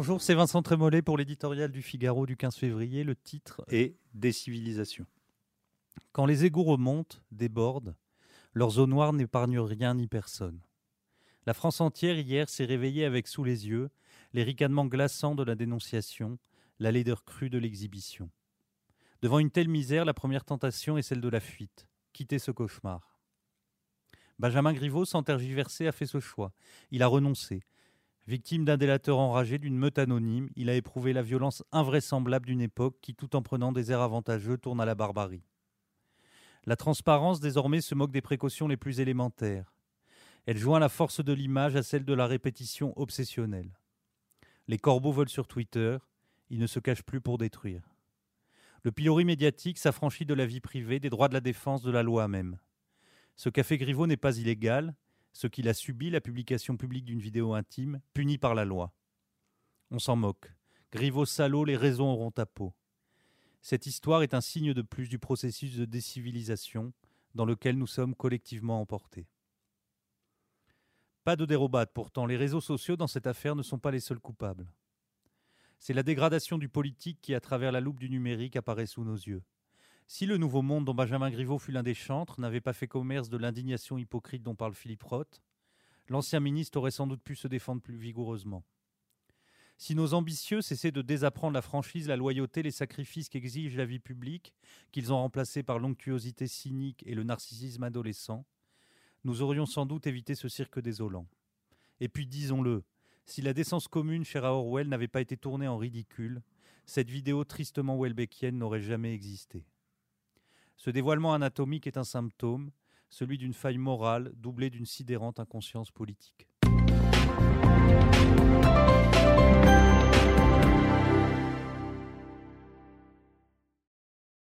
Bonjour, c'est Vincent Trémollet pour l'éditorial du Figaro du 15 février. Le titre est Décivilisation. Quand les égouts remontent, débordent, leurs eaux noires n'épargnent rien ni personne. La France entière hier s'est réveillée avec sous les yeux les ricanements glaçants de la dénonciation, la laideur crue de l'exhibition. Devant une telle misère, la première tentation est celle de la fuite, quitter ce cauchemar. Benjamin Griveaux, sans tergiverser, a fait ce choix. Il a renoncé. Victime d'un délateur enragé, d'une meute anonyme, il a éprouvé la violence invraisemblable d'une époque qui, tout en prenant des airs avantageux, tourne à la barbarie. La transparence désormais se moque des précautions les plus élémentaires. Elle joint la force de l'image à celle de la répétition obsessionnelle. Les corbeaux volent sur Twitter, ils ne se cachent plus pour détruire. Le pilori médiatique s'affranchit de la vie privée, des droits de la défense, de la loi même. Ce qu'a fait Griveaux n'est pas illégal, ce qu'il a subi, la publication publique d'une vidéo intime, punie par la loi. On s'en moque. Griveaux salaud, les raisons auront ta peau. Cette histoire est un signe de plus du processus de décivilisation dans lequel nous sommes collectivement emportés. Pas de dérobade pourtant, les réseaux sociaux dans cette affaire ne sont pas les seuls coupables. C'est la dégradation du politique qui, à travers la loupe du numérique, apparaît sous nos yeux. Si le nouveau monde dont Benjamin Griveaux fut l'un des chantres n'avait pas fait commerce de l'indignation hypocrite dont parle Philippe Roth, l'ancien ministre aurait sans doute pu se défendre plus vigoureusement. Si nos ambitieux cessaient de désapprendre la franchise, la loyauté, les sacrifices qu'exige la vie publique, qu'ils ont remplacés par l'onctuosité cynique et le narcissisme adolescent, nous aurions sans doute évité ce cirque désolant. Et puis disons-le, si la décence commune chère à Orwell n'avait pas été tournée en ridicule, cette vidéo tristement Welbeckienne n'aurait jamais existé. Ce dévoilement anatomique est un symptôme, celui d'une faille morale doublée d'une sidérante inconscience politique.